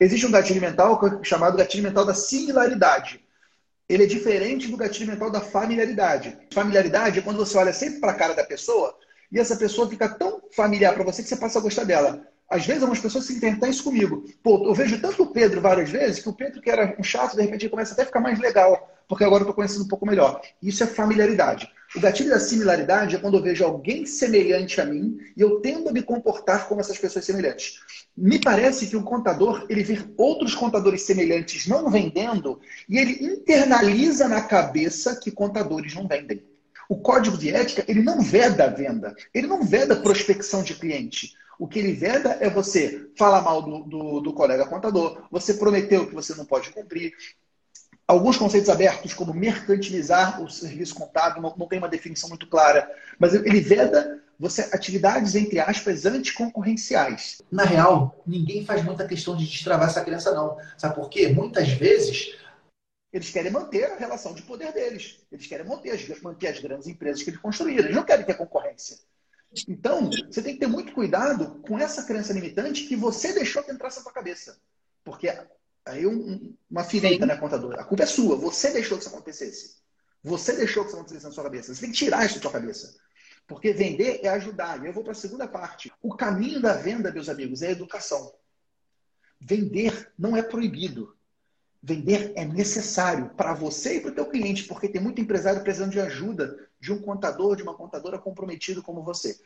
Existe um gatilho mental chamado gatilho mental da similaridade. Ele é diferente do gatilho mental da familiaridade. Familiaridade é quando você olha sempre para a cara da pessoa e essa pessoa fica tão familiar para você que você passa a gostar dela. Às vezes, algumas pessoas se tentam isso comigo. Pô, eu vejo tanto o Pedro várias vezes que o Pedro, que era um chato, de repente ele começa até a ficar mais legal, porque agora eu estou conhecendo um pouco melhor. Isso é familiaridade. O gatilho da similaridade é quando eu vejo alguém semelhante a mim e eu tendo a me comportar como essas pessoas semelhantes. Me parece que um contador, ele vê outros contadores semelhantes não vendendo e ele internaliza na cabeça que contadores não vendem. O código de ética, ele não veda a venda, ele não veda prospecção de cliente. O que ele veda é você falar mal do, do, do colega contador, você prometeu que você não pode cumprir, alguns conceitos abertos, como mercantilizar o serviço contábil, não, não, tem uma definição muito clara, mas ele veda você atividades, entre aspas, anticoncorrenciais. Na real, ninguém faz muita questão de destravar essa crença, não. Sabe por quê? Muitas vezes eles querem manter a relação de poder deles. Eles querem manter as, manter as grandes empresas que eles construíram. Eles não querem ter concorrência. Então, você tem que ter muito cuidado com essa crença limitante que você deixou que entrasse na sua cabeça. Porque aí um, uma ferida na contadora. A culpa é sua. Você deixou que isso acontecesse. Você deixou que isso acontecesse na sua cabeça. Você tem que tirar isso da sua cabeça. Porque vender é ajudar. E eu vou para a segunda parte. O caminho da venda, meus amigos, é a educação. Vender não é proibido. Vender é necessário para você e para o teu cliente, porque tem muito empresário precisando de ajuda de um contador, de uma contadora comprometido como você.